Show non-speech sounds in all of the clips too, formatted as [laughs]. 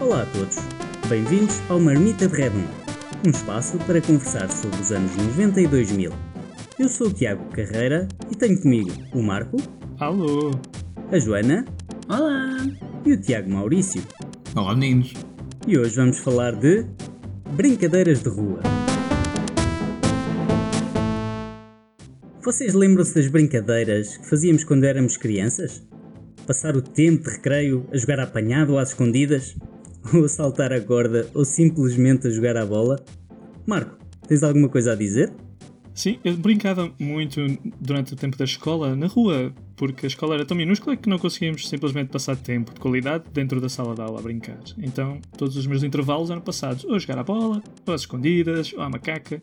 Olá a todos, bem-vindos ao Marmita de Redon, um espaço para conversar sobre os anos 90 e 2000. Eu sou o Tiago Carreira e tenho comigo o Marco, Alô! a Joana Olá! e o Tiago Maurício. Olá meninos. E hoje vamos falar de brincadeiras de rua. Vocês lembram-se das brincadeiras que fazíamos quando éramos crianças? Passar o tempo de recreio a jogar apanhado ou às escondidas? [laughs] Ou a saltar a corda ou simplesmente a jogar à bola? Marco, tens alguma coisa a dizer? Sim, eu brincava muito durante o tempo da escola na rua, porque a escola era tão minúscula que não conseguíamos simplesmente passar tempo de qualidade dentro da sala de aula a brincar. Então, todos os meus intervalos eram passados ou a jogar à bola, ou às escondidas, ou à macaca.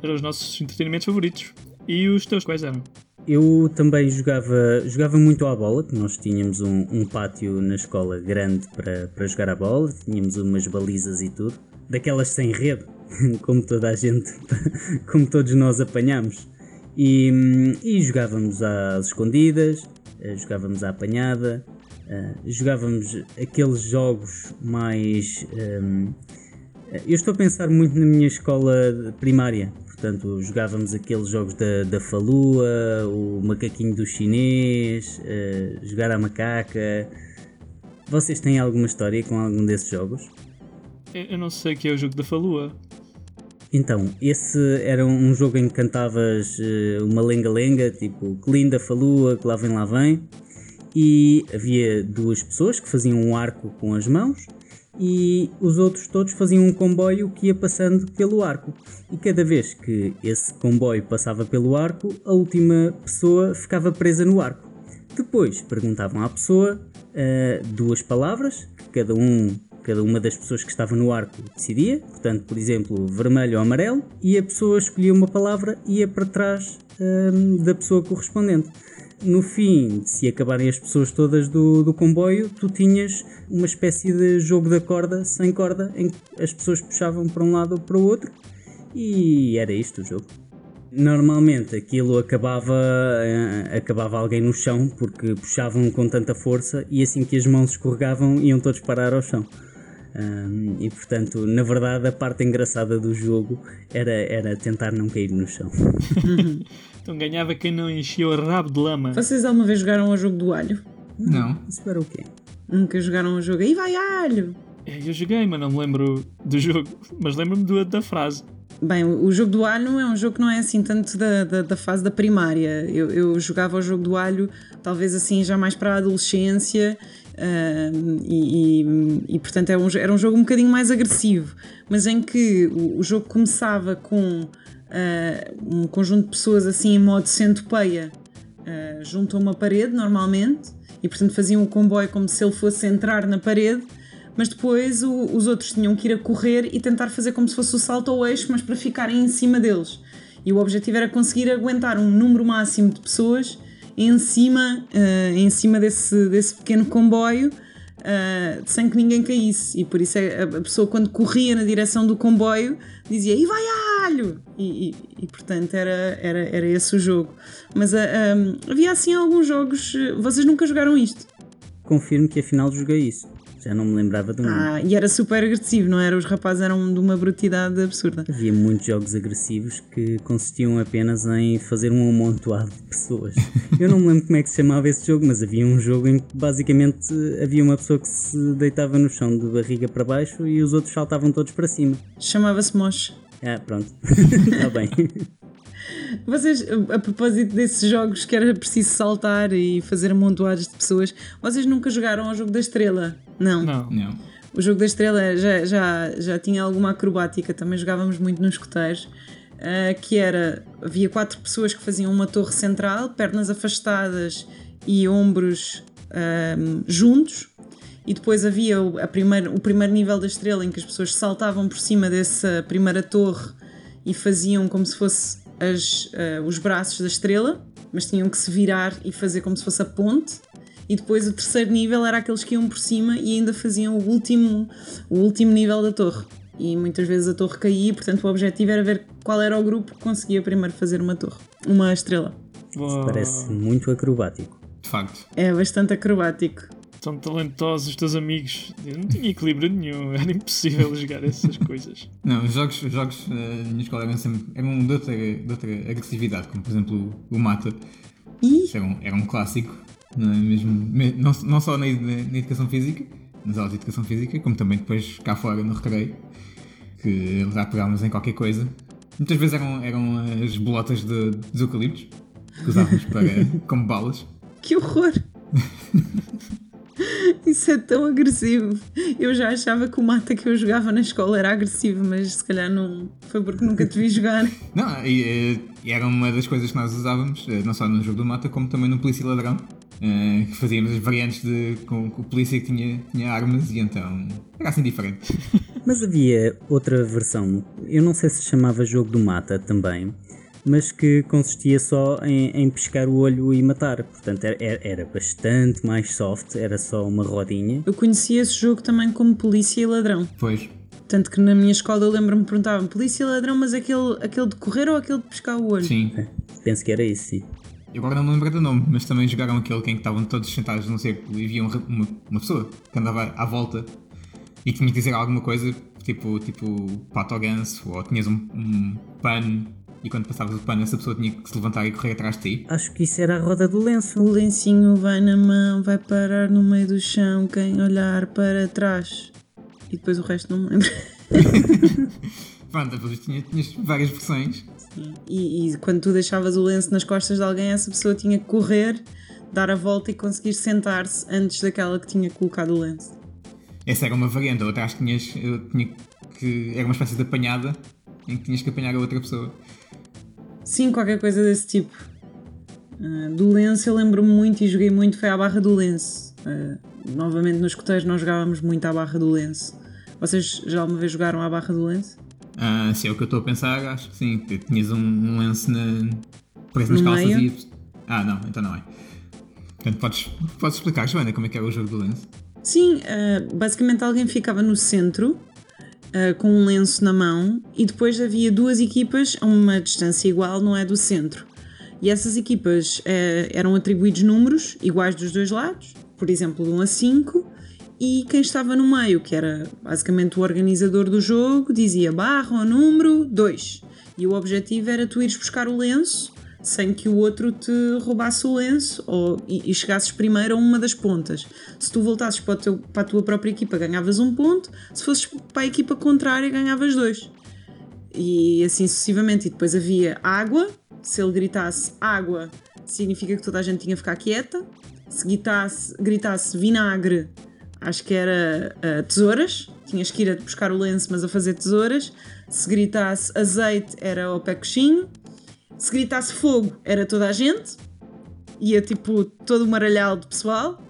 Eram os nossos entretenimentos favoritos. E os teus quais eram? Eu também jogava, jogava muito à bola, nós tínhamos um, um pátio na escola grande para, para jogar à bola, tínhamos umas balizas e tudo, daquelas sem rede, [laughs] como toda a gente, [laughs] como todos nós apanhamos. E, e jogávamos às escondidas, eh, jogávamos à apanhada, eh, jogávamos aqueles jogos mais. ehm, eu estou a pensar muito na minha escola primária, portanto, jogávamos aqueles jogos da, da falua, o macaquinho do chinês, eh, jogar à macaca. Vocês têm alguma história com algum desses jogos? Eu não sei o que é o jogo da falua. Então, esse era um jogo em que cantavas eh, uma lenga-lenga, tipo que linda falua, que lá vem, lá vem. E havia duas pessoas que faziam um arco com as mãos e os outros todos faziam um comboio que ia passando pelo arco. E cada vez que esse comboio passava pelo arco, a última pessoa ficava presa no arco. Depois perguntavam à pessoa eh, duas palavras, que cada, um, cada uma das pessoas que estava no arco decidia, portanto, por exemplo, vermelho ou amarelo, e a pessoa escolhia uma palavra e ia para trás ehm, da pessoa correspondente. No fim, se acabarem as pessoas todas do, do comboio, tu tinhas uma espécie de jogo da corda sem corda em que as pessoas puxavam para um lado ou para o outro e era isto o jogo. Normalmente aquilo acabava, eh, acabava alguém no chão porque puxavam com tanta força e assim que as mãos escorregavam iam todos parar ao chão. Ahm, e portanto, na verdade, a parte engraçada do jogo era, era tentar não cair no chão. [laughs] Então ganhava quem não enchia o rabo de lama. Vocês alguma vez jogaram o jogo do alho? Não. Isso era o quê? Nunca jogaram o jogo aí vai alho! É, Eu joguei, mas não me lembro do jogo. Mas lembro-me do- da frase. Bem, o jogo do alho é um jogo que não é assim tanto da, da, da fase da primária. Eu, eu jogava o jogo do alho, talvez assim, já mais para a adolescência, ahm, e, e- e, portanto era um, jo- era um jogo um bocadinho mais agressivo, mas em que o, o jogo começava com ah, um conjunto de pessoas assim em modo centopeia ah, junto a uma parede, normalmente, e portanto faziam o comboio como se ele fosse entrar na parede mas depois o- os outros tinham que ir a correr e tentar fazer como se fosse o salto ao eixo, mas para ficarem em cima deles. E o objetivo era conseguir aguentar um número máximo de pessoas em cima, eh, em cima desse, desse pequeno comboio, eh, sem que ninguém caísse. E por isso é- a, a pessoa, quando corria na direção do comboio, dizia: E vai alho! E, e- e, portanto era, era, era esse o jogo. Mas ah, ah, havia assim alguns jogos. Vocês nunca jogaram isto? Confirmo que afinal joguei isso. Já não me lembrava do nome. Ah, e era super agressivo, não era? Os rapazes eram de uma brutalidade absurda. Havia muitos jogos agressivos que consistiam apenas em fazer um amontoado de pessoas. [laughs] Eu não me lembro como é que se chamava esse jogo, mas havia um jogo em que basicamente havia uma pessoa que se deitava no chão de barriga para baixo e os outros saltavam todos para cima. Chamava-se Mosh. Ah, pronto. Está [laughs] bem. Vocês, a propósito desses jogos que era preciso saltar e fazer amontoados de pessoas, vocês nunca jogaram ao jogo da estrela? Não. Não. Não. O jogo da estrela já, já, já tinha alguma acrobática, também jogávamos muito nos escoteiros. ah, que era, havia quatro pessoas que faziam uma torre central, pernas afastadas e ombros ahm, juntos, e depois havia o, a primeiro, o primeiro nível da estrela em que as pessoas saltavam por cima dessa primeira torre e faziam como se fosse as, ah, os braços da estrela, mas tinham que se virar e fazer como se fosse a ponte. E depois o terceiro nível era aqueles que iam por cima e ainda faziam o último, o último nível da torre. E muitas vezes a torre caía, portanto o objetivo era ver qual era o grupo que conseguia primeiro fazer uma torre, uma estrela. Uau. Parece muito acrobático. de facto. É bastante acrobático. Tão talentosos os teus amigos. Eu não tinha equilíbrio nenhum, [laughs] era impossível jogar essas coisas. Não, os jogos, os jogos uh, na minha escola eram sempre eram de outra, de outra agressividade, como por exemplo o Mata. Era um, era um clássico, não, é mesmo, não, não só na, na, educação física, nas aulas de educação física, como também depois cá fora no recreio, que já pegámos em qualquer coisa. Muitas vezes eram, eram as bolotas de, dos eucaliptos que usávamos para, [laughs] como balas. Que horror! [laughs] Isso é tão agressivo. Eu já achava que o mata que eu jogava na escola era agressivo, mas se calhar não foi porque nunca te vi jogar. [laughs] Não, e, e era uma das coisas que nós usávamos, eh, não só no jogo do mata, como também no Polícia e Ladrão. Uh, que fazíamos as variantes de, com, com o polícia que tinha, tinha armas e então era assim diferente. [laughs] Mas havia outra versão, eu não sei se chamava jogo do mata também, mas que consistia só em, em pescar o olho e matar. Portanto, era, era, bastante mais soft, era só uma rodinha. Eu conhecia esse jogo também como Polícia e Ladrão. Pois. Tanto que na minha escola eu lembro-me perguntavam Polícia e Ladrão, mas aquele, aquele de correr ou aquele de pescar o olho? Sim. É, penso que era isso, sim. Eu agora não me lembro do nome, mas também jogaram aquele em que estavam todos sentados num círculo e havia uma, uma pessoa que andava à volta e tinha que dizer alguma coisa, tipo, tipo pato ou ganso, ou tinhas um, um pano e quando passavas o pano, essa pessoa tinha que se levantar e correr atrás de ti. Acho que isso era a roda do lenço. O lencinho vai na mão, vai parar no meio do chão, quem olhar para trás. E depois o resto não me lembro. [laughs] Pronto, depois tinha, tinhas várias versões. E, e, quando tu deixavas o lenço nas costas de alguém, essa pessoa tinha que correr, dar a volta e conseguir sentar-se antes daquela que tinha colocado o lenço. Essa era uma variante, outra acho que tinhas, tinha que. Era uma espécie de apanhada em que tinhas que apanhar a outra pessoa. Sim, qualquer coisa desse tipo. Uh, do lenço eu lembro-me muito e joguei muito, foi à barra do lenço. Uh, novamente nos coteiros nós jogávamos muito à barra do lenço. Vocês já alguma vez jogaram à barra do lenço? Ah, se é o que eu estou a pensar, acho que sim. Tinhas um, um lenço na, preso nas calças meio? e. Ah, não, então não é. Portanto, podes, podes explicar, Joana, como é que era o jogo do lenço? Sim, uh, basicamente alguém ficava no centro uh, com um lenço na mão e depois havia duas equipas a uma distância igual, não é? Do centro. E essas equipas uh, eram atribuídos números iguais dos dois lados, por exemplo, de 1 a 5, e quem estava no meio, que era basicamente o organizador do jogo, dizia barra ou número 2. E o objetivo era tu ires buscar o lenço sem que o outro te roubasse o lenço ou, e, e chegasses primeiro a uma das pontas. Se tu voltasses para, teu, para, a tua própria equipa, ganhavas um ponto, se fosses para a equipa contrária, ganhavas dois. E assim sucessivamente. E depois havia água, se ele gritasse água, significa que toda a gente tinha que ficar quieta. Se gritasse, gritasse vinagre, acho que era uh, tesouras, tinhas que ir a buscar o lenço, mas a fazer tesouras. Se gritasse azeite, era o pé coxinho se gritasse fogo, era toda a gente, ia tipo todo o maralhal de pessoal.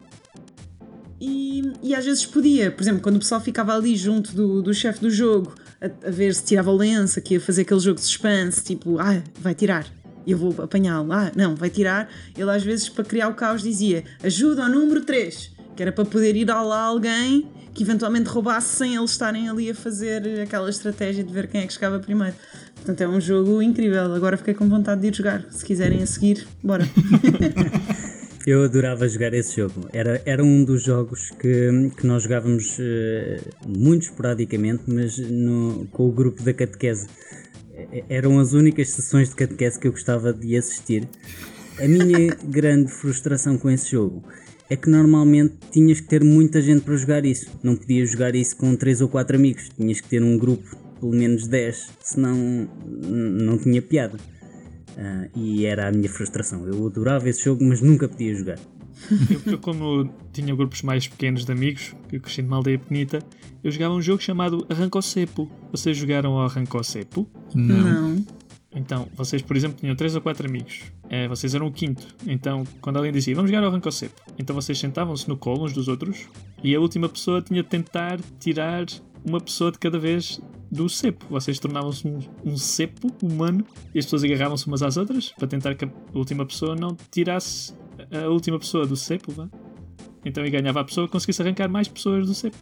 E, e às vezes podia, por exemplo, quando o pessoal ficava ali junto do, do chefe do jogo a, a, ver se tirava o lenço, que ia fazer aquele jogo de suspense, tipo, ah, vai tirar, eu vou apanhá-lo, ah, não, vai tirar. Ele às vezes, para criar o caos, dizia ajuda ao número 3, que era para poder ir lá alguém que eventualmente roubasse sem eles estarem ali a fazer aquela estratégia de ver quem é que chegava primeiro. Portanto, é um jogo incrível. Agora fiquei com vontade de ir jogar. Se quiserem a seguir, bora. [laughs] Eu adorava jogar esse jogo. Era, era um dos jogos que, que nós jogávamos uh, muito esporadicamente, mas no, com o grupo da catequese. Eram as únicas sessões de catequese que eu gostava de assistir. A minha [laughs] grande frustração com esse jogo é que normalmente tinhas que ter muita gente para jogar isso. Não podias jogar isso com 3 ou 4 amigos. Tinhas que ter um grupo pelo menos 10, senão não tinha piada. Uh, e era a minha frustração. Eu adorava esse jogo, mas nunca podia jogar. [laughs] Eu, eu, como tinha grupos mais pequenos de amigos, que eu cresci numa aldeia pequenita, eu jogava um jogo chamado Arrancou Cepo. Vocês jogaram ao Arrancou Cepo? Não. não. Então, vocês, por exemplo, tinham 3 ou 4 amigos. É, vocês eram o quinto. Então, quando alguém dizia, vamos jogar ao Arrancou Cepo, então vocês sentavam-se no colo uns dos outros e a última pessoa tinha de tentar tirar uma pessoa de cada vez do cepo. Vocês tornavam-se um, um, cepo humano e as pessoas agarravam-se umas às outras para tentar que a última pessoa não tirasse a última pessoa do cepo, vá. Então e ganhava a pessoa que conseguisse arrancar mais pessoas do cepo.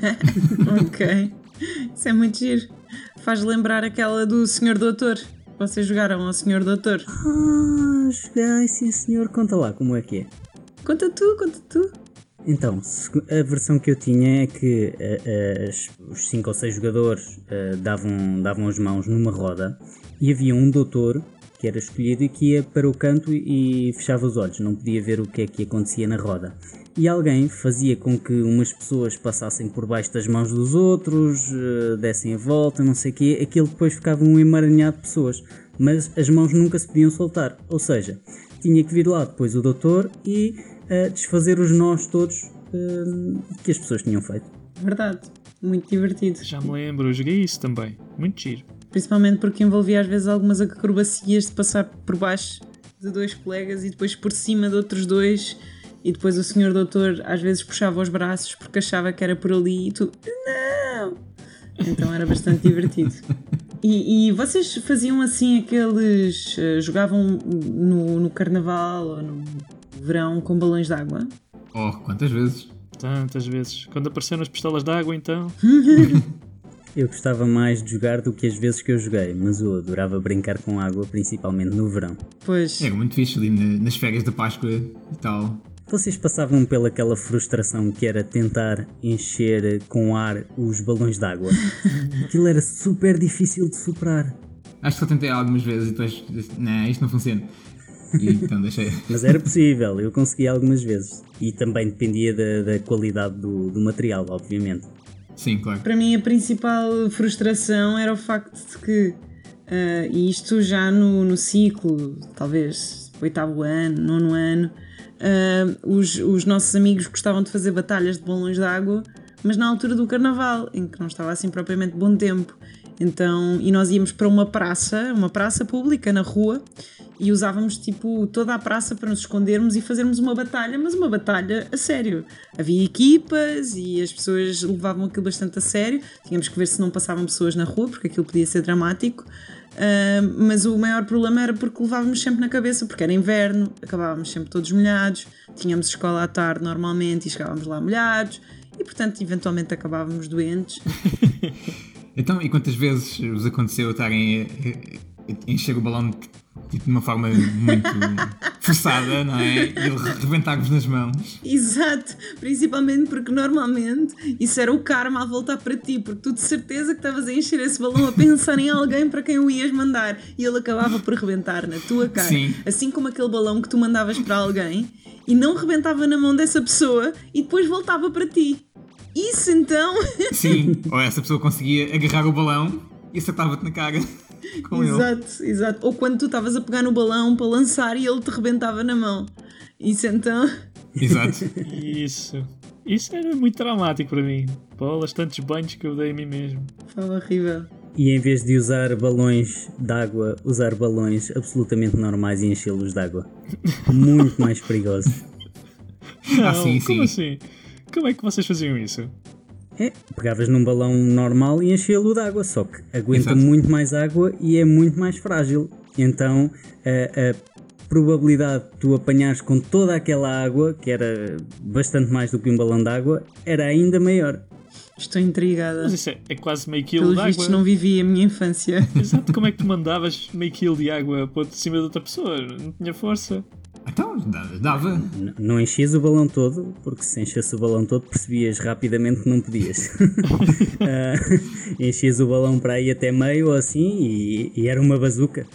[laughs] ok. Isso é muito giro. Faz lembrar aquela do Senhor Doutor. Vocês jogaram ao Senhor Doutor? Ah, joguei, sim senhor. Conta lá como é que é. Conta tu, conta tu. Então, a versão que eu tinha é que uh, uh, os 5 ou 6 jogadores uh, davam, davam as mãos numa roda e havia um doutor que era escolhido e que ia para o canto e fechava os olhos, não podia ver o que é que acontecia na roda. E alguém fazia com que umas pessoas passassem por baixo das mãos dos outros, dessem a volta, não sei o quê, aquilo depois ficava um emaranhado de pessoas, mas as mãos nunca se podiam soltar, ou seja, tinha que vir lá depois o doutor e a desfazer os nós todos uh, que as pessoas tinham feito. Verdade, muito divertido. Já me lembro, eu joguei isso também, muito giro. Principalmente porque envolvia às vezes algumas acrobacias de passar por baixo de dois colegas e depois por cima de outros dois e depois o senhor doutor às vezes puxava os braços porque achava que era por ali e tu, não! Então era bastante divertido. E, e, vocês faziam assim aqueles. Uh, jogavam no, no carnaval ou no verão com balões de água? Oh, quantas vezes? Tantas vezes. Quando apareceram as pistolas de água, então. [laughs] eu gostava mais de jogar do que as vezes que eu joguei, mas eu adorava brincar com água, principalmente no verão. Pois. Era muito fixe ali nas férias da Páscoa e tal. Vocês passavam pelaquela frustração que era tentar encher com ar os balões de água? [laughs] Aquilo era super difícil de superar. Acho que só tentei algumas vezes e depois, não, isto não funciona. E então deixei. [laughs] Mas era possível, eu consegui algumas vezes. E também dependia da, da qualidade do, do material, obviamente. Sim, claro. Para mim, a principal frustração era o facto de que, uh, e isto já no, no ciclo, talvez oitavo ano, nono ano, uh, os, os nossos amigos gostavam de fazer batalhas de balões de água, mas na altura do carnaval, em que não estava assim propriamente bom tempo. Então, e nós íamos para uma praça, uma praça pública na rua, e usávamos tipo toda a praça para nos escondermos e fazermos uma batalha, mas uma batalha a sério. Havia equipas e as pessoas levavam aquilo bastante a sério. Tínhamos que ver se não passavam pessoas na rua, porque aquilo podia ser dramático. Uh, mas o maior problema era porque levávamos sempre na cabeça, porque era inverno, acabávamos sempre todos molhados, tínhamos escola à tarde normalmente e chegávamos lá molhados, e portanto, eventualmente acabávamos doentes. [laughs] então, e quantas vezes vos aconteceu estarem a encher o balão tipo, de uma forma muito [laughs] forçada, não é? E ele rebentar-vos nas mãos. Exato, principalmente porque normalmente isso era o karma a voltar para ti, porque tu de certeza que estavas a encher esse balão a pensar em alguém para quem o ias mandar e ele acabava por rebentar na tua cara. Sim. Assim como aquele balão que tu mandavas para alguém e não rebentava na mão dessa pessoa e depois voltava para ti. Isso então. [laughs] Sim, ou essa pessoa conseguia agarrar o balão e acertava-te na cara [laughs] com exato, ele. Exato, Ou quando tu estavas a pegar no balão para lançar e ele te rebentava na mão. Isso então. Exato. [laughs] Isso. Isso era muito traumático para mim. Bolas, tantos banhos que eu dei a mim mesmo. Foi horrível. E em vez de usar balões de água, usar balões absolutamente normais e enchê-los de água. Muito mais perigoso. Não, ah, sim, como sim. assim? Como é que vocês faziam isso? É, pegavas num balão normal e enchia-lo de água, só que aguenta Exato. muito mais água e é muito mais frágil. Então a, a probabilidade de tu apanhares com toda aquela água, que era bastante mais do que um balão de água, era ainda maior. Estou intrigada. Mas isso é, é quase meio quilo de água. não vivi a minha infância. Exato, como é que tu mandavas meio quilo de água para cima de outra pessoa? Não tinha força. Então, dava. Não enchias o balão todo, porque se enchesse o balão todo percebias rapidamente que não podias. uh, [laughs] enchias o balão para aí até meio ou assim e, e era uma bazuca.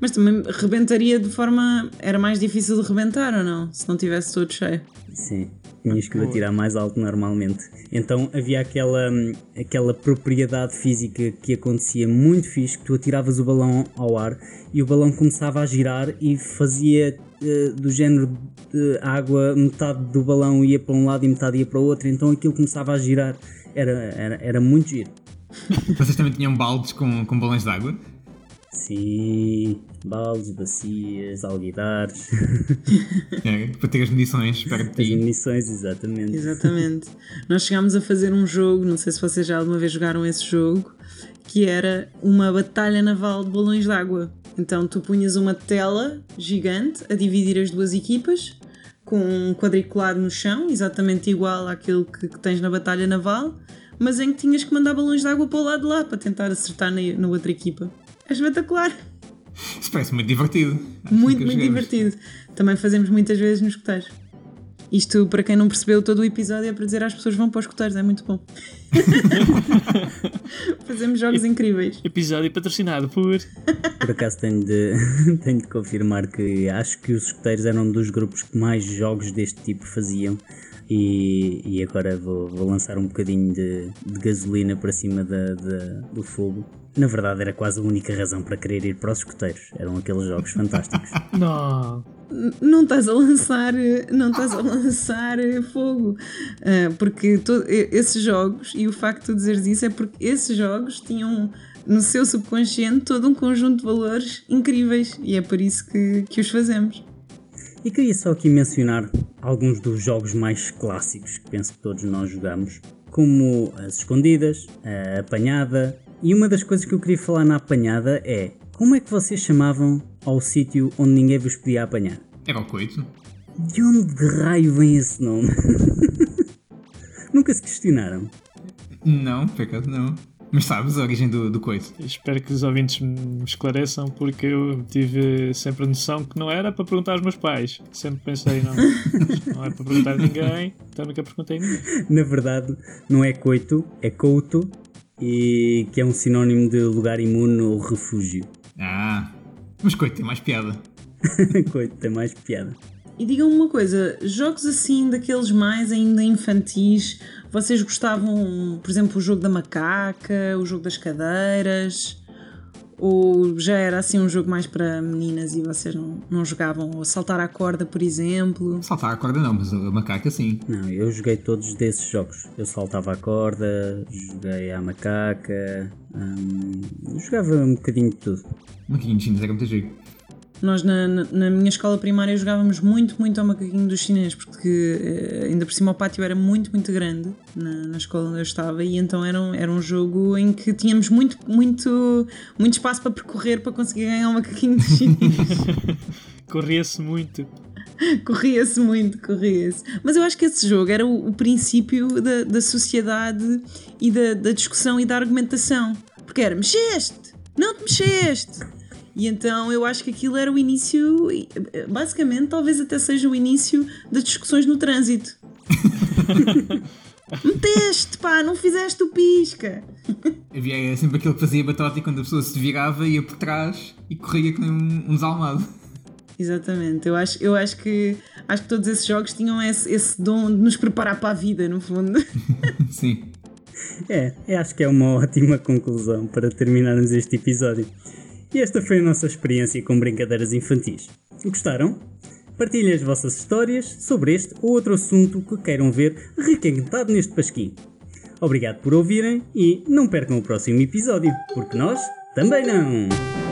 Mas também rebentaria de forma. Era mais difícil de rebentar ou não? Se não tivesse todo cheio. Sim tinhas que o atirar mais alto normalmente. Então havia aquela, aquela propriedade física que acontecia muito fixe, que tu atiravas o balão ao ar e o balão começava a girar e fazia uh, do género de água, metade do balão ia para um lado e metade ia para o outro, então aquilo começava a girar. Era, era, era muito giro. [laughs] Vocês também tinham baldes com, com balões de água? Sim, baldes, bacias, alguidares. [laughs] é, para ter as munições perto de ti. As munições, exatamente. Exatamente. Nós chegámos a fazer um jogo, não sei se vocês já alguma vez jogaram esse jogo, que era uma batalha naval de balões de água. Então tu punhas uma tela gigante a dividir as duas equipas, com um quadriculado no chão, exatamente igual àquele que, que tens na batalha naval, mas em que tinhas que mandar balões de água para o lado de lá para tentar acertar na, na outra equipa. É espetacular. Isso parece muito divertido. Muito, muito divertido. também fazemos muitas vezes nos escuteiros. Isto, para quem não percebeu todo o episódio, é para dizer às pessoas vão para os escuteiros, é muito bom. [laughs] Fazemos jogos incríveis. Episódio patrocinado por. Por acaso tenho de, [laughs] tenho de confirmar que acho que os escuteiros eram um dos grupos que mais jogos deste tipo faziam. E, e agora vou, vou lançar um bocadinho de, de gasolina para cima da, da, do fogo. Na verdade, era quase a única razão para querer ir para os escuteiros. Eram aqueles jogos fantásticos. [laughs] Não. Não estás a lançar, não estás a lançar fogo. Uh, porque to, esses jogos, e o facto de tu dizeres isso é porque esses jogos tinham no seu subconsciente todo um conjunto de valores incríveis e é por isso que, que os fazemos. E queria só aqui mencionar alguns dos jogos mais clássicos que penso que todos nós jogamos, como as escondidas, a apanhada. E uma das coisas que eu queria falar na apanhada é como é que vocês chamavam ao sítio onde ninguém vos podia apanhar? Era o coito. De onde de raio vem esse nome? [laughs] Nunca se questionaram? Não, por acaso não. Mas sabes a origem do, do coito? Espero que os ouvintes me esclareçam, porque eu tive sempre a noção que não era para perguntar aos meus pais. Sempre pensei, não, [laughs] não é para perguntar a ninguém, então nunca perguntei a ninguém. Na verdade, não é coito, é couto, e que é um sinónimo de lugar imune ou refúgio. Ah, mas coito tem mais piada. [laughs] coito tem mais piada. E digam-me uma coisa, jogos assim, daqueles mais ainda infantis, vocês gostavam, por exemplo, o jogo da macaca, o jogo das cadeiras? Ou já era assim um jogo mais para meninas e vocês não, não jogavam? Ou saltar à corda, por exemplo? Saltar à corda não, mas a macaca sim. Não, eu joguei todos desses jogos. Eu saltava à corda, joguei à macaca, hum, jogava um bocadinho de tudo. Um bocadinho de chineses era muito giro. Nós na, na, na, minha escola primária jogávamos muito, muito ao macaquinho dos chineses, porque eh, ainda por cima o pátio era muito, muito grande na, na escola onde eu estava e então era um, era um jogo em que tínhamos muito, muito, muito espaço para percorrer para conseguir ganhar o macaquinho dos chineses. [laughs] Corria-se muito. corria-se muito, corria-se. Mas eu acho que esse jogo era o, o princípio da, da sociedade e da, da discussão e da argumentação. Porque era mexeste, não te mexeste. E então eu acho que aquilo era o início, basicamente, talvez até seja o início das discussões no trânsito. [laughs] Meteste, pá, não fizeste o pisca. Havia sempre aquele que fazia batota e quando a pessoa se virava ia por trás e corria como um, um desalmado. Exatamente, eu acho, eu acho que acho que todos esses jogos tinham esse, esse dom de nos preparar para a vida, no fundo. [laughs] Sim. É, eu acho que é uma ótima conclusão para terminarmos este episódio. E esta foi a nossa experiência com brincadeiras infantis. Gostaram? Partilhem as vossas histórias sobre este ou outro assunto que queiram ver requentado neste pasquim. Obrigado por ouvirem e não percam o próximo episódio, porque nós também não!